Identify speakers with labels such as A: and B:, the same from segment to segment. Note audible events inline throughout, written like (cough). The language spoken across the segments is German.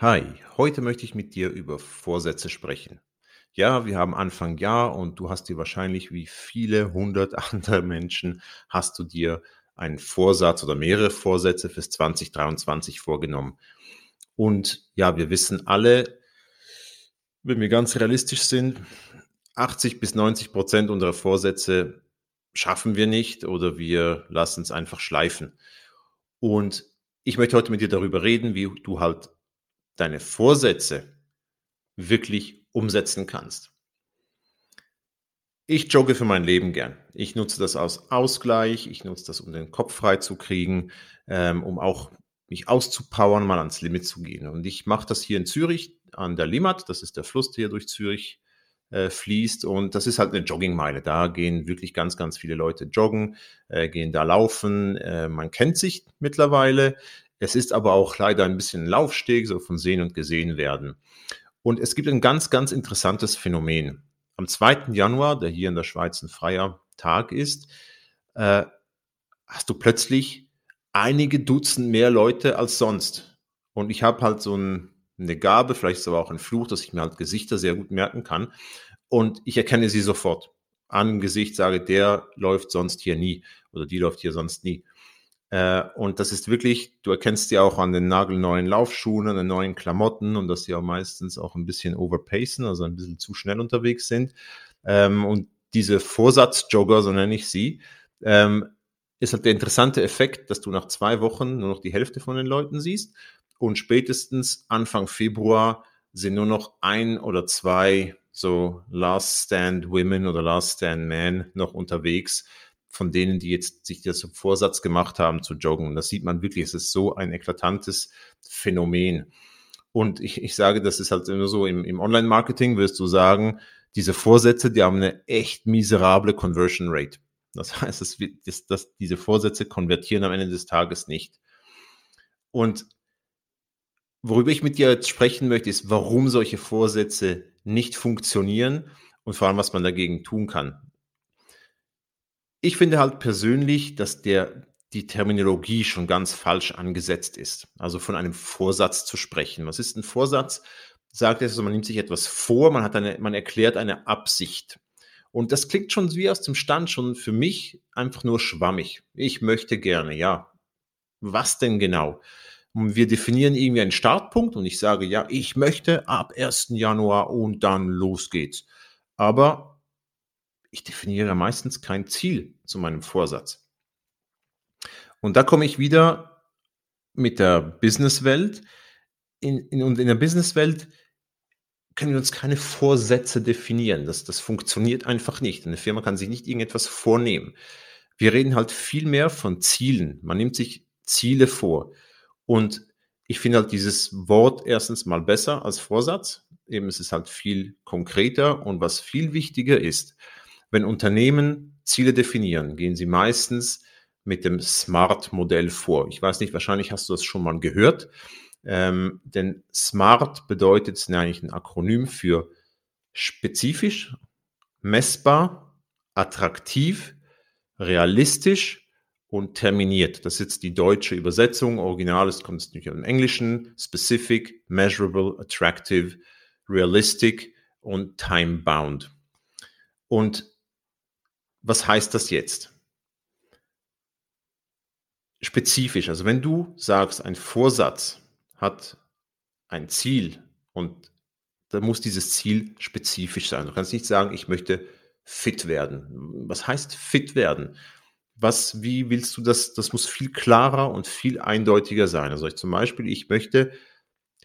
A: Hi, heute möchte ich mit dir über Vorsätze sprechen. Ja, wir haben Anfang Jahr und du hast dir wahrscheinlich wie viele hundert (laughs) andere Menschen hast du dir einen Vorsatz oder mehrere Vorsätze fürs 2023 vorgenommen. Und ja, wir wissen alle, wenn wir ganz realistisch sind, 80 bis 90 Prozent unserer Vorsätze schaffen wir nicht oder wir lassen es einfach schleifen. Und ich möchte heute mit dir darüber reden, wie du halt deine Vorsätze wirklich umsetzen kannst. Ich jogge für mein Leben gern. Ich nutze das als Ausgleich, ich nutze das, um den Kopf frei zu kriegen, ähm, um auch mich auszupowern, mal ans Limit zu gehen. Und ich mache das hier in Zürich an der Limmat, das ist der Fluss, der hier durch Zürich äh, fließt. Und das ist halt eine Joggingmeile. Da gehen wirklich ganz, ganz viele Leute joggen, äh, gehen da laufen. Äh, man kennt sich mittlerweile. Es ist aber auch leider ein bisschen ein Laufsteg, so von sehen und gesehen werden. Und es gibt ein ganz, ganz interessantes Phänomen am 2. Januar, der hier in der Schweiz ein freier Tag ist, äh, hast du plötzlich einige Dutzend mehr Leute als sonst. Und ich habe halt so ein, eine Gabe, vielleicht ist aber auch ein Fluch, dass ich mir halt Gesichter sehr gut merken kann. Und ich erkenne sie sofort. An Gesicht sage, der läuft sonst hier nie oder die läuft hier sonst nie. Äh, und das ist wirklich, du erkennst sie auch an den nagelneuen Laufschuhen, an den neuen Klamotten und dass sie auch meistens auch ein bisschen overpacen, also ein bisschen zu schnell unterwegs sind. Ähm, und diese Vorsatzjogger, so nenne ich sie, ähm, ist halt der interessante Effekt, dass du nach zwei Wochen nur noch die Hälfte von den Leuten siehst und spätestens Anfang Februar sind nur noch ein oder zwei so Last Stand Women oder Last Stand Men noch unterwegs von denen, die jetzt sich das Vorsatz gemacht haben zu joggen. Und das sieht man wirklich, es ist so ein eklatantes Phänomen. Und ich, ich sage, das ist halt immer so, im, im Online-Marketing wirst du sagen, diese Vorsätze, die haben eine echt miserable Conversion Rate. Das (laughs) heißt, dass, dass, dass diese Vorsätze konvertieren am Ende des Tages nicht. Und worüber ich mit dir jetzt sprechen möchte, ist, warum solche Vorsätze nicht funktionieren und vor allem, was man dagegen tun kann. Ich finde halt persönlich, dass der, die Terminologie schon ganz falsch angesetzt ist. Also von einem Vorsatz zu sprechen. Was ist ein Vorsatz? Sagt es, also man nimmt sich etwas vor, man hat eine, man erklärt eine Absicht. Und das klingt schon wie aus dem Stand schon für mich einfach nur schwammig. Ich möchte gerne, ja. Was denn genau? Und wir definieren irgendwie einen Startpunkt und ich sage, ja, ich möchte ab 1. Januar und dann los geht's. Aber ich definiere meistens kein Ziel zu meinem Vorsatz. Und da komme ich wieder mit der Businesswelt. In, in, und in der Businesswelt können wir uns keine Vorsätze definieren. Das, das funktioniert einfach nicht. Eine Firma kann sich nicht irgendetwas vornehmen. Wir reden halt viel mehr von Zielen. Man nimmt sich Ziele vor. Und ich finde halt dieses Wort erstens mal besser als Vorsatz. Eben es ist halt viel konkreter und was viel wichtiger ist, wenn Unternehmen Ziele definieren, gehen sie meistens mit dem SMART-Modell vor. Ich weiß nicht, wahrscheinlich hast du das schon mal gehört, ähm, denn SMART bedeutet, eigentlich ein Akronym für spezifisch, messbar, attraktiv, realistisch und terminiert. Das ist jetzt die deutsche Übersetzung. Original ist, kommt es natürlich im Englischen. Specific, measurable, attractive, realistic und time bound. Und was heißt das jetzt? Spezifisch, also wenn du sagst, ein Vorsatz hat ein Ziel und dann muss dieses Ziel spezifisch sein. Du kannst nicht sagen, ich möchte fit werden. Was heißt fit werden? Was, wie willst du das? Das muss viel klarer und viel eindeutiger sein. Also ich zum Beispiel, ich möchte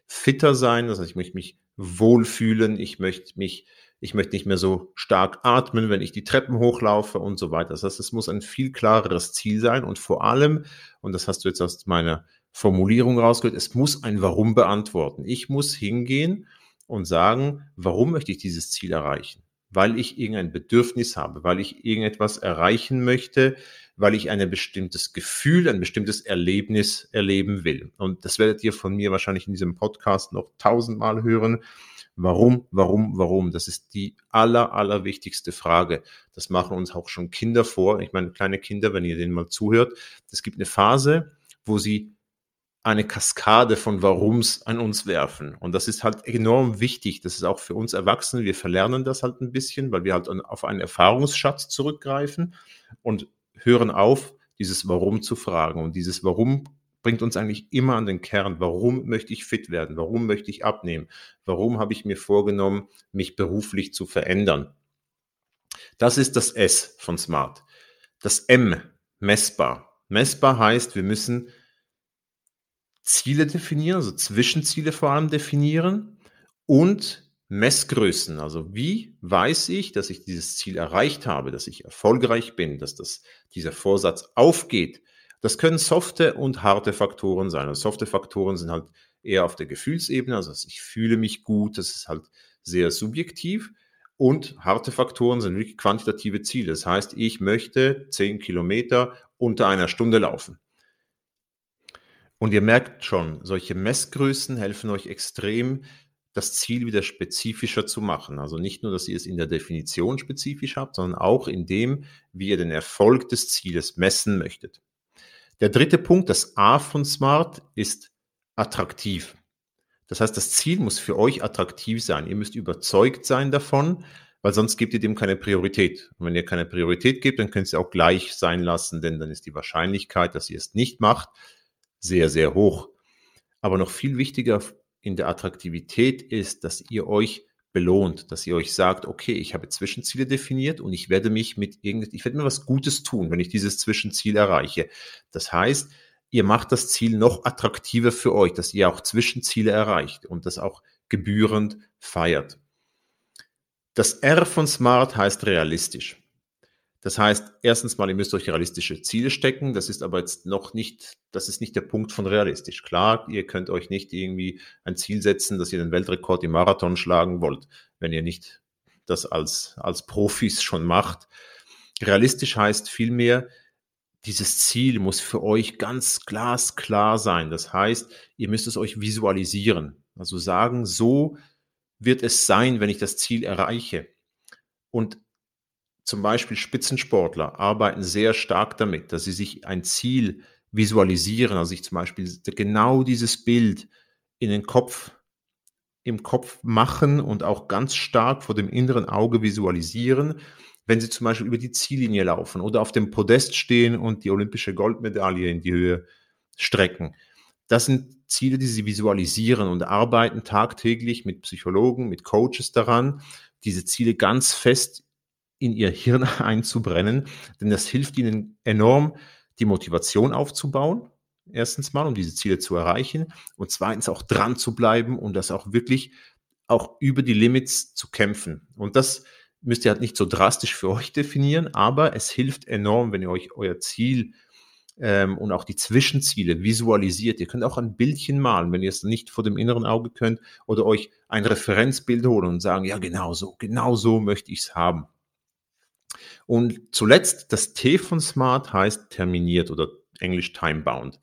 A: fitter sein, das heißt, ich möchte mich wohlfühlen, ich möchte mich ich möchte nicht mehr so stark atmen, wenn ich die Treppen hochlaufe und so weiter. Das heißt, es muss ein viel klareres Ziel sein und vor allem, und das hast du jetzt aus meiner Formulierung rausgehört, es muss ein Warum beantworten. Ich muss hingehen und sagen, warum möchte ich dieses Ziel erreichen? Weil ich irgendein Bedürfnis habe, weil ich irgendetwas erreichen möchte, weil ich ein bestimmtes Gefühl, ein bestimmtes Erlebnis erleben will. Und das werdet ihr von mir wahrscheinlich in diesem Podcast noch tausendmal hören. Warum, warum, warum? Das ist die aller, aller wichtigste Frage. Das machen uns auch schon Kinder vor. Ich meine, kleine Kinder, wenn ihr denen mal zuhört, es gibt eine Phase, wo sie eine Kaskade von Warums an uns werfen. Und das ist halt enorm wichtig. Das ist auch für uns Erwachsene. Wir verlernen das halt ein bisschen, weil wir halt auf einen Erfahrungsschatz zurückgreifen und hören auf, dieses Warum zu fragen. Und dieses Warum bringt uns eigentlich immer an den Kern. Warum möchte ich fit werden? Warum möchte ich abnehmen? Warum habe ich mir vorgenommen, mich beruflich zu verändern? Das ist das S von Smart. Das M, messbar. Messbar heißt, wir müssen Ziele definieren, also Zwischenziele vor allem definieren und Messgrößen. Also wie weiß ich, dass ich dieses Ziel erreicht habe, dass ich erfolgreich bin, dass das, dieser Vorsatz aufgeht? Das können softe und harte Faktoren sein. Also softe Faktoren sind halt eher auf der Gefühlsebene, also ich fühle mich gut, das ist halt sehr subjektiv. Und harte Faktoren sind wirklich quantitative Ziele. Das heißt, ich möchte 10 Kilometer unter einer Stunde laufen. Und ihr merkt schon, solche Messgrößen helfen euch extrem, das Ziel wieder spezifischer zu machen. Also nicht nur, dass ihr es in der Definition spezifisch habt, sondern auch in dem, wie ihr den Erfolg des Zieles messen möchtet. Der dritte Punkt, das A von Smart, ist attraktiv. Das heißt, das Ziel muss für euch attraktiv sein. Ihr müsst überzeugt sein davon, weil sonst gebt ihr dem keine Priorität. Und wenn ihr keine Priorität gebt, dann könnt ihr es auch gleich sein lassen, denn dann ist die Wahrscheinlichkeit, dass ihr es nicht macht, sehr, sehr hoch. Aber noch viel wichtiger in der Attraktivität ist, dass ihr euch belohnt, dass ihr euch sagt, okay, ich habe Zwischenziele definiert und ich werde mich mit irgend, ich werde mir was Gutes tun, wenn ich dieses Zwischenziel erreiche. Das heißt, ihr macht das Ziel noch attraktiver für euch, dass ihr auch Zwischenziele erreicht und das auch gebührend feiert. Das R von Smart heißt realistisch. Das heißt, erstens mal, ihr müsst euch realistische Ziele stecken. Das ist aber jetzt noch nicht, das ist nicht der Punkt von realistisch. Klar, ihr könnt euch nicht irgendwie ein Ziel setzen, dass ihr den Weltrekord im Marathon schlagen wollt, wenn ihr nicht das als, als Profis schon macht. Realistisch heißt vielmehr, dieses Ziel muss für euch ganz glasklar sein. Das heißt, ihr müsst es euch visualisieren. Also sagen, so wird es sein, wenn ich das Ziel erreiche. Und zum Beispiel Spitzensportler arbeiten sehr stark damit, dass sie sich ein Ziel visualisieren, also sich zum Beispiel genau dieses Bild in den Kopf, im Kopf machen und auch ganz stark vor dem inneren Auge visualisieren, wenn sie zum Beispiel über die Ziellinie laufen oder auf dem Podest stehen und die olympische Goldmedaille in die Höhe strecken. Das sind Ziele, die sie visualisieren und arbeiten tagtäglich mit Psychologen, mit Coaches daran, diese Ziele ganz fest in ihr Hirn (laughs) einzubrennen, denn das hilft ihnen enorm, die Motivation aufzubauen, erstens mal, um diese Ziele zu erreichen und zweitens auch dran zu bleiben und das auch wirklich auch über die Limits zu kämpfen. Und das müsst ihr halt nicht so drastisch für euch definieren, aber es hilft enorm, wenn ihr euch euer Ziel ähm, und auch die Zwischenziele visualisiert. Ihr könnt auch ein Bildchen malen, wenn ihr es nicht vor dem inneren Auge könnt, oder euch ein Referenzbild holen und sagen, ja, genau so, genau so möchte ich es haben. Und zuletzt, das T von Smart heißt terminiert oder englisch time-bound.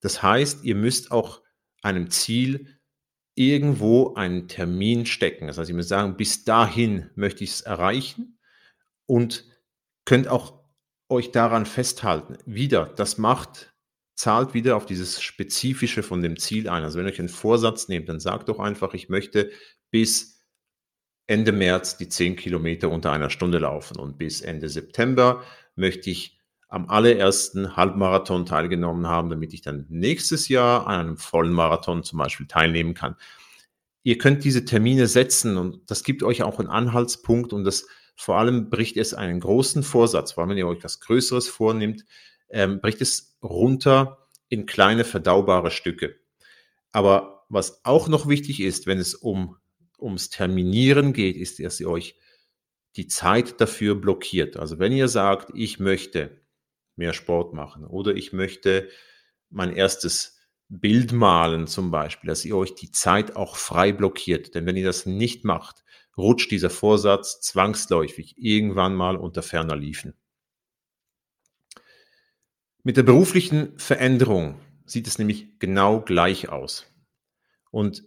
A: Das heißt, ihr müsst auch einem Ziel irgendwo einen Termin stecken. Das heißt, ihr müsst sagen, bis dahin möchte ich es erreichen und könnt auch euch daran festhalten. Wieder, das macht, zahlt wieder auf dieses Spezifische von dem Ziel ein. Also wenn ihr euch einen Vorsatz nehmt, dann sagt doch einfach, ich möchte bis Ende März die 10 Kilometer unter einer Stunde laufen und bis Ende September möchte ich am allerersten Halbmarathon teilgenommen haben, damit ich dann nächstes Jahr an einem vollen Marathon zum Beispiel teilnehmen kann. Ihr könnt diese Termine setzen und das gibt euch auch einen Anhaltspunkt und das vor allem bricht es einen großen Vorsatz, weil wenn ihr euch was Größeres vornimmt, ähm, bricht es runter in kleine verdaubare Stücke. Aber was auch noch wichtig ist, wenn es um ums Terminieren geht, ist, dass ihr euch die Zeit dafür blockiert. Also wenn ihr sagt, ich möchte mehr Sport machen oder ich möchte mein erstes Bild malen zum Beispiel, dass ihr euch die Zeit auch frei blockiert. Denn wenn ihr das nicht macht, rutscht dieser Vorsatz zwangsläufig irgendwann mal unter ferner Liefen. Mit der beruflichen Veränderung sieht es nämlich genau gleich aus. Und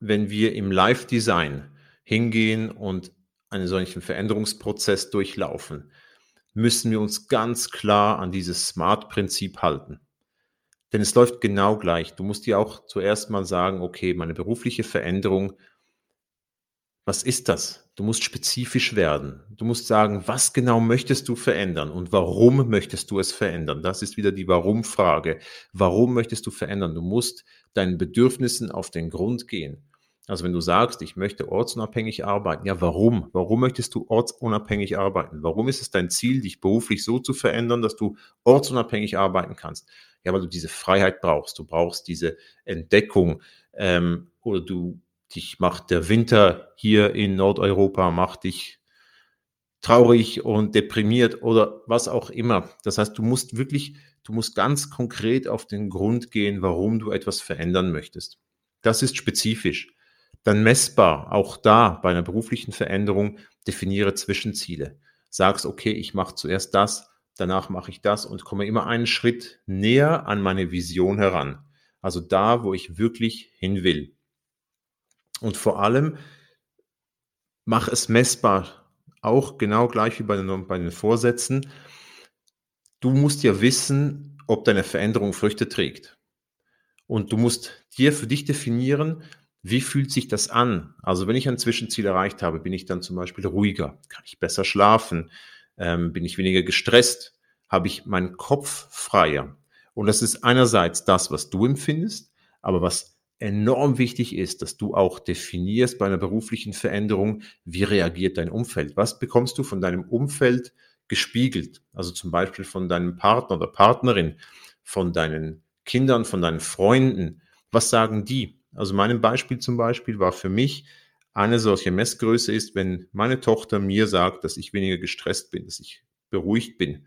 A: wenn wir im Live-Design hingehen und einen solchen Veränderungsprozess durchlaufen, müssen wir uns ganz klar an dieses Smart-Prinzip halten. Denn es läuft genau gleich. Du musst dir auch zuerst mal sagen, okay, meine berufliche Veränderung, was ist das? Du musst spezifisch werden. Du musst sagen, was genau möchtest du verändern und warum möchtest du es verändern? Das ist wieder die Warum-Frage. Warum möchtest du verändern? Du musst deinen Bedürfnissen auf den Grund gehen. Also wenn du sagst, ich möchte ortsunabhängig arbeiten, ja, warum? Warum möchtest du ortsunabhängig arbeiten? Warum ist es dein Ziel, dich beruflich so zu verändern, dass du ortsunabhängig arbeiten kannst? Ja, weil du diese Freiheit brauchst. Du brauchst diese Entdeckung ähm, oder du dich macht der Winter hier in Nordeuropa, macht dich traurig und deprimiert oder was auch immer. Das heißt, du musst wirklich, du musst ganz konkret auf den Grund gehen, warum du etwas verändern möchtest. Das ist spezifisch. Dann messbar, auch da bei einer beruflichen Veränderung, definiere Zwischenziele. Sagst, okay, ich mache zuerst das, danach mache ich das und komme immer einen Schritt näher an meine Vision heran. Also da, wo ich wirklich hin will. Und vor allem, mach es messbar. Auch genau gleich wie bei den, bei den Vorsätzen. Du musst ja wissen, ob deine Veränderung Früchte trägt. Und du musst dir für dich definieren, wie fühlt sich das an? Also wenn ich ein Zwischenziel erreicht habe, bin ich dann zum Beispiel ruhiger, kann ich besser schlafen, ähm, bin ich weniger gestresst, habe ich meinen Kopf freier. Und das ist einerseits das, was du empfindest, aber was enorm wichtig ist, dass du auch definierst bei einer beruflichen Veränderung, wie reagiert dein Umfeld? Was bekommst du von deinem Umfeld gespiegelt? Also zum Beispiel von deinem Partner oder Partnerin, von deinen Kindern, von deinen Freunden. Was sagen die? Also mein Beispiel zum Beispiel war für mich, eine solche Messgröße ist, wenn meine Tochter mir sagt, dass ich weniger gestresst bin, dass ich beruhigt bin,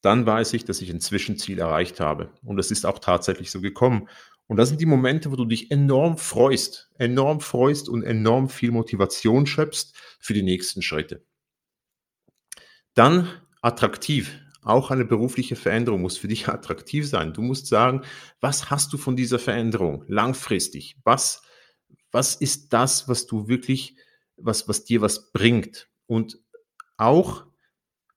A: dann weiß ich, dass ich ein Zwischenziel erreicht habe. Und es ist auch tatsächlich so gekommen. Und das sind die Momente, wo du dich enorm freust, enorm freust und enorm viel Motivation schöpfst für die nächsten Schritte. Dann attraktiv. Auch eine berufliche Veränderung muss für dich (laughs) attraktiv sein. Du musst sagen, was hast du von dieser Veränderung langfristig? Was, was ist das, was du wirklich, was, was dir was bringt? Und auch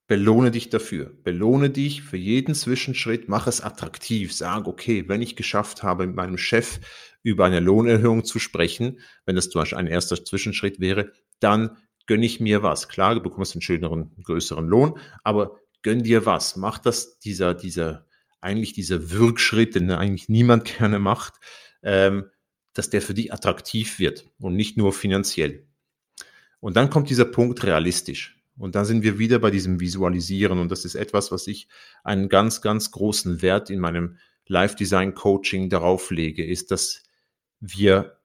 A: Belohne dich dafür. Belohne dich für jeden Zwischenschritt. Mach es attraktiv. Sag, okay, wenn ich geschafft habe, mit meinem Chef über eine Lohnerhöhung zu sprechen, wenn das zum Beispiel ein erster Zwischenschritt wäre, dann gönne ich mir was. Klar, du bekommst einen schöneren, größeren Lohn, aber gönn dir was. Mach das, dieser, dieser, eigentlich dieser Wirkschritt, den eigentlich niemand (laughs) gerne macht, ähm, dass der für dich attraktiv wird und nicht nur finanziell. Und dann kommt dieser Punkt realistisch. Und da sind wir wieder bei diesem Visualisieren. Und das ist etwas, was ich einen ganz, ganz großen Wert in meinem Live-Design-Coaching darauf lege, ist, dass wir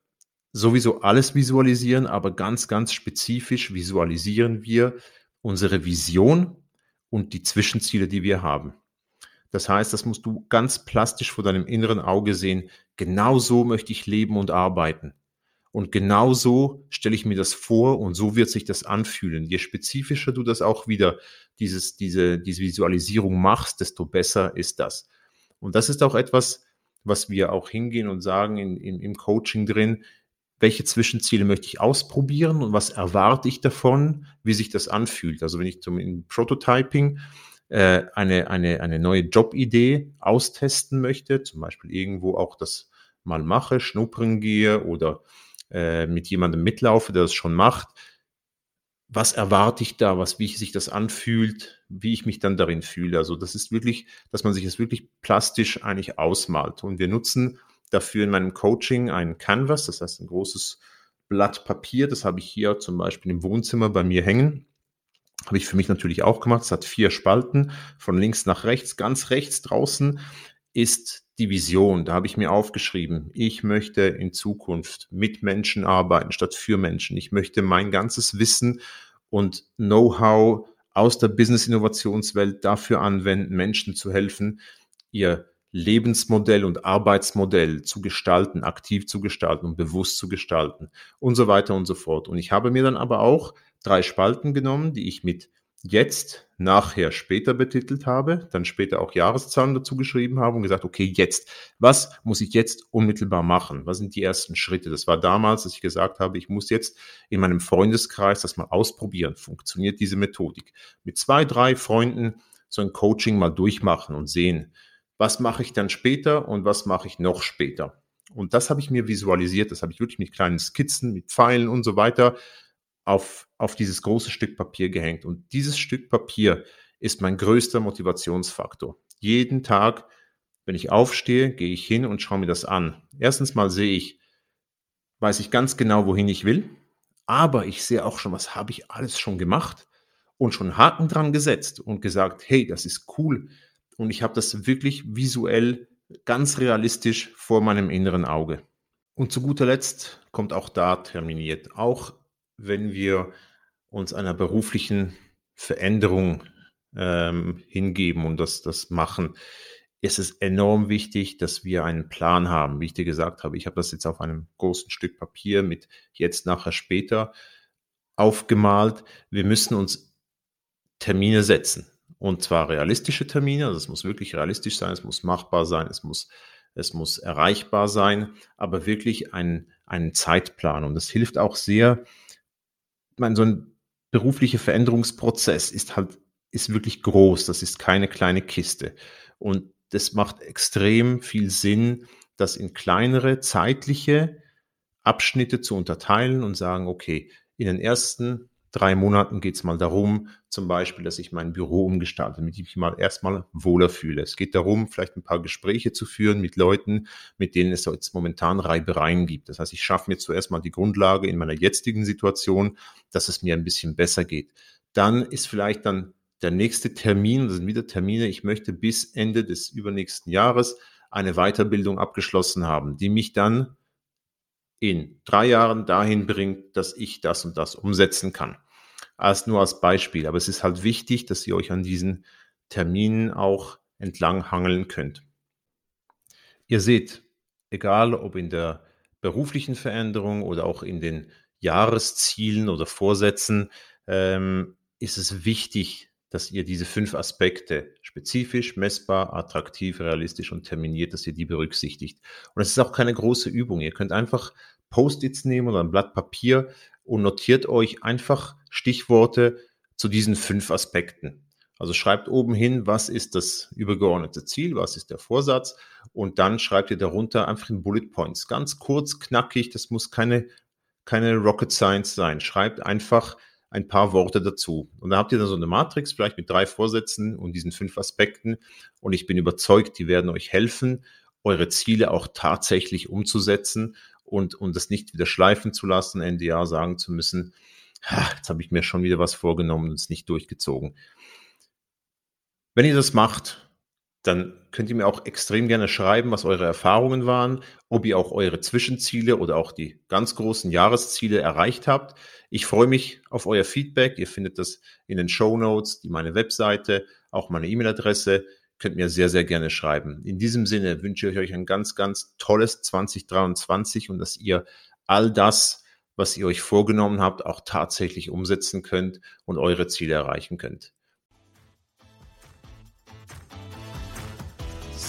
A: sowieso alles visualisieren, aber ganz, ganz spezifisch visualisieren wir unsere Vision und die Zwischenziele, die wir haben. Das heißt, das musst du ganz plastisch vor deinem inneren Auge sehen. Genau so möchte ich leben und arbeiten. Und genau so stelle ich mir das vor und so wird sich das anfühlen. Je spezifischer du das auch wieder, dieses, diese, diese Visualisierung machst, desto besser ist das. Und das ist auch etwas, was wir auch hingehen und sagen in, in, im Coaching drin, welche Zwischenziele möchte ich ausprobieren und was erwarte ich davon, wie sich das anfühlt. Also wenn ich zum Prototyping äh, eine, eine, eine neue Jobidee austesten möchte, zum Beispiel irgendwo auch das mal mache, schnuppern gehe oder äh, mit jemandem mitlaufe, der das schon macht, was erwarte ich da, was, wie sich das anfühlt, wie ich mich dann darin fühle. Also das ist wirklich, dass man sich das wirklich plastisch eigentlich ausmalt. Und wir nutzen dafür in meinem Coaching ein Canvas, das heißt ein großes Blatt Papier. Das habe ich hier zum Beispiel im Wohnzimmer bei mir hängen. Habe ich für mich natürlich auch gemacht. Es hat vier Spalten von links nach rechts. Ganz rechts draußen ist die Vision, da habe ich mir aufgeschrieben, ich möchte in Zukunft mit Menschen arbeiten statt für Menschen. Ich möchte mein ganzes Wissen und Know-how aus der Business-Innovationswelt dafür anwenden, Menschen zu helfen, ihr Lebensmodell und Arbeitsmodell zu gestalten, aktiv zu gestalten und bewusst zu gestalten und so weiter und so fort. Und ich habe mir dann aber auch drei Spalten genommen, die ich mit jetzt, nachher, später betitelt habe, dann später auch Jahreszahlen dazu geschrieben habe und gesagt, okay, jetzt, was muss ich jetzt unmittelbar machen? Was sind die ersten Schritte? Das war damals, dass ich gesagt habe, ich muss jetzt in meinem Freundeskreis das mal ausprobieren. Funktioniert diese Methodik? Mit zwei, drei Freunden so ein Coaching mal durchmachen und sehen, was mache ich dann später und was mache ich noch später? Und das habe ich mir visualisiert, das habe ich wirklich mit kleinen Skizzen, mit Pfeilen und so weiter auf, auf dieses große Stück Papier gehängt. Und dieses Stück Papier ist mein größter Motivationsfaktor. Jeden Tag, wenn ich aufstehe, gehe ich hin und schaue mir das an. Erstens mal sehe ich, weiß ich ganz genau, wohin ich will, aber ich sehe auch schon, was habe ich alles schon gemacht und schon Haken dran gesetzt und gesagt, hey, das ist cool. Und ich habe das wirklich visuell ganz realistisch vor meinem inneren Auge. Und zu guter Letzt kommt auch da terminiert, auch wenn wir uns einer beruflichen Veränderung ähm, hingeben und das, das machen, ist es enorm wichtig, dass wir einen Plan haben. Wie ich dir gesagt habe, ich habe das jetzt auf einem großen Stück Papier mit jetzt, nachher, später aufgemalt. Wir müssen uns Termine setzen. Und zwar realistische Termine, also es muss wirklich realistisch sein, es muss machbar sein, es muss, es muss erreichbar sein, aber wirklich ein, einen Zeitplan. Und das hilft auch sehr, meine, so ein beruflicher Veränderungsprozess ist halt, ist wirklich groß. Das ist keine kleine Kiste. Und das macht extrem viel Sinn, das in kleinere zeitliche Abschnitte zu unterteilen und sagen, okay, in den ersten drei Monaten geht es mal darum, zum Beispiel, dass ich mein Büro umgestalte, damit ich mich mal erstmal wohler fühle. Es geht darum, vielleicht ein paar Gespräche zu führen mit Leuten, mit denen es jetzt momentan Reibereien gibt. Das heißt, ich schaffe mir zuerst mal die Grundlage in meiner jetzigen Situation, dass es mir ein bisschen besser geht. Dann ist vielleicht dann der nächste Termin, das sind wieder Termine, ich möchte bis Ende des übernächsten Jahres eine Weiterbildung abgeschlossen haben, die mich dann in drei Jahren dahin bringt, dass ich das und das umsetzen kann. Als nur als Beispiel. Aber es ist halt wichtig, dass ihr euch an diesen Terminen auch entlang hangeln könnt. Ihr seht, egal ob in der beruflichen Veränderung oder auch in den Jahreszielen oder Vorsätzen, ähm, ist es wichtig, dass ihr diese fünf Aspekte spezifisch, messbar, attraktiv, realistisch und terminiert, dass ihr die berücksichtigt. Und es ist auch keine große Übung. Ihr könnt einfach Post-its nehmen oder ein Blatt Papier und notiert euch einfach Stichworte zu diesen fünf Aspekten. Also schreibt oben hin, was ist das übergeordnete Ziel, was ist der Vorsatz und dann schreibt ihr darunter einfach in Bullet Points. Ganz kurz, knackig, das muss keine, keine Rocket Science sein. Schreibt einfach ein paar Worte dazu. Und dann habt ihr dann so eine Matrix, vielleicht mit drei Vorsätzen und diesen fünf Aspekten. Und ich bin überzeugt, die werden euch helfen, eure Ziele auch tatsächlich umzusetzen und, und das nicht wieder schleifen zu lassen, Ende Jahr sagen zu müssen, jetzt habe ich mir schon wieder was vorgenommen und es nicht durchgezogen. Wenn ihr das macht, dann könnt ihr mir auch extrem gerne schreiben, was eure Erfahrungen waren, ob ihr auch eure Zwischenziele oder auch die ganz großen Jahresziele erreicht habt. Ich freue mich auf euer Feedback. Ihr findet das in den Show Notes, meine Webseite, auch meine E-Mail-Adresse. Könnt mir sehr, sehr gerne schreiben. In diesem Sinne wünsche ich euch ein ganz, ganz tolles 2023 und dass ihr all das, was ihr euch vorgenommen habt, auch tatsächlich umsetzen könnt und eure Ziele erreichen könnt.